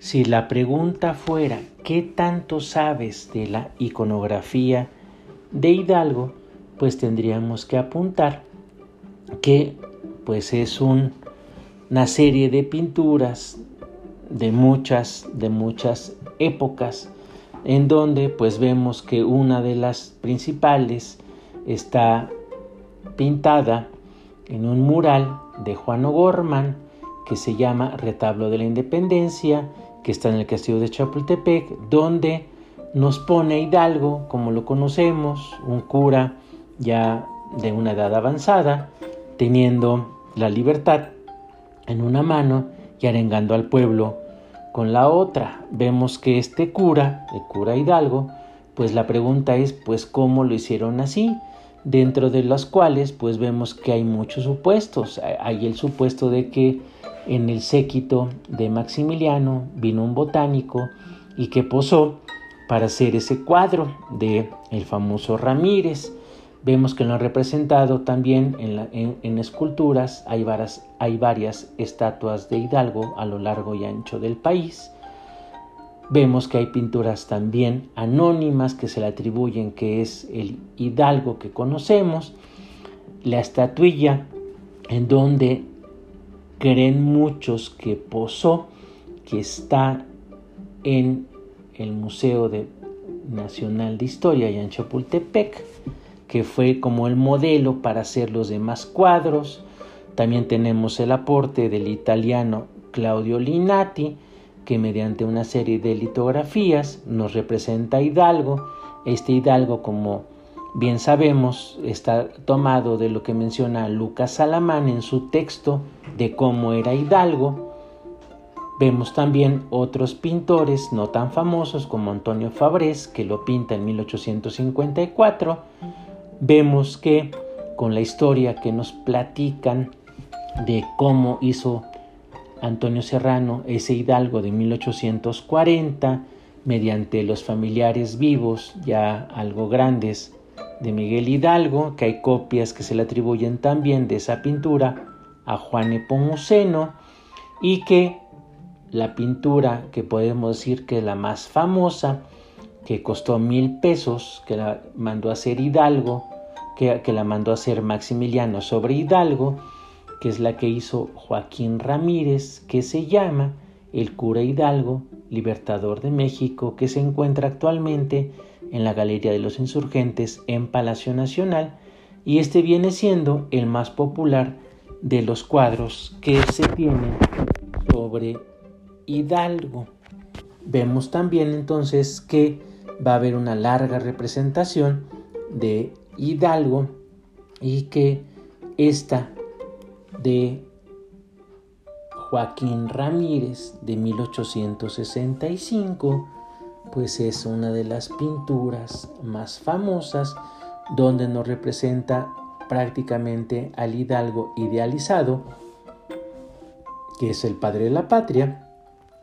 Si la pregunta fuera ¿qué tanto sabes de la iconografía de Hidalgo? Pues tendríamos que apuntar que pues es una serie de pinturas de muchas de muchas épocas en donde pues vemos que una de las principales está pintada en un mural de Juan O'Gorman que se llama Retablo de la Independencia que está en el castillo de Chapultepec, donde nos pone Hidalgo, como lo conocemos, un cura ya de una edad avanzada, teniendo la libertad en una mano y arengando al pueblo con la otra. Vemos que este cura, el cura Hidalgo, pues la pregunta es, pues, ¿cómo lo hicieron así? Dentro de los cuales, pues vemos que hay muchos supuestos. Hay el supuesto de que en el séquito de Maximiliano vino un botánico y que posó para hacer ese cuadro de el famoso Ramírez. Vemos que lo han representado también en, en, esculturas, hay hay varias estatuas de Hidalgo a lo largo y ancho del país. Vemos que hay pinturas también anónimas que se le atribuyen que es el Hidalgo que conocemos. La estatuilla en donde creen muchos que posó, que está en el Museo Nacional de Historia en Chapultepec, que fue como el modelo para hacer los demás cuadros. También tenemos el aporte del italiano Claudio Linati, que mediante una serie de litografías nos representa a Hidalgo. Este Hidalgo, como bien sabemos, está tomado de lo que menciona Lucas Salamán en su texto de cómo era Hidalgo. Vemos también otros pintores no tan famosos como Antonio Fabrés, que lo pinta en 1854. Vemos que con la historia que nos platican de cómo hizo Antonio Serrano ese Hidalgo de 1840, mediante los familiares vivos ya algo grandes de Miguel Hidalgo, que hay copias que se le atribuyen también de esa pintura a Juan Epomuceno y que la pintura que podemos decir que es la más famosa, que costó mil pesos, que la mandó a hacer Hidalgo, que, que la mandó a hacer Maximiliano sobre Hidalgo, que es la que hizo Joaquín Ramírez, que se llama El cura Hidalgo, libertador de México, que se encuentra actualmente en la Galería de los Insurgentes en Palacio Nacional y este viene siendo el más popular de los cuadros que se tienen sobre Hidalgo. Vemos también entonces que va a haber una larga representación de Hidalgo y que esta de Joaquín Ramírez de 1865 pues es una de las pinturas más famosas donde nos representa prácticamente al hidalgo idealizado, que es el padre de la patria,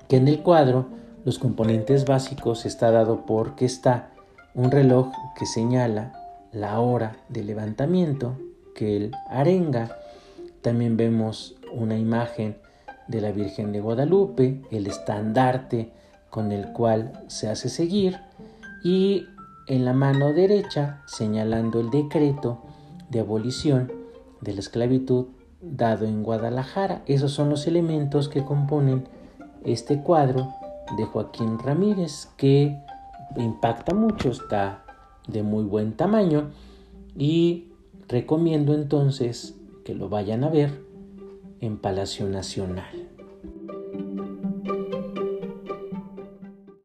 que en el cuadro los componentes básicos está dado porque está un reloj que señala la hora de levantamiento, que él arenga. También vemos una imagen de la Virgen de Guadalupe, el estandarte con el cual se hace seguir y en la mano derecha señalando el decreto de abolición de la esclavitud dado en Guadalajara. Esos son los elementos que componen este cuadro de Joaquín Ramírez que impacta mucho, está de muy buen tamaño y recomiendo entonces que lo vayan a ver en Palacio Nacional.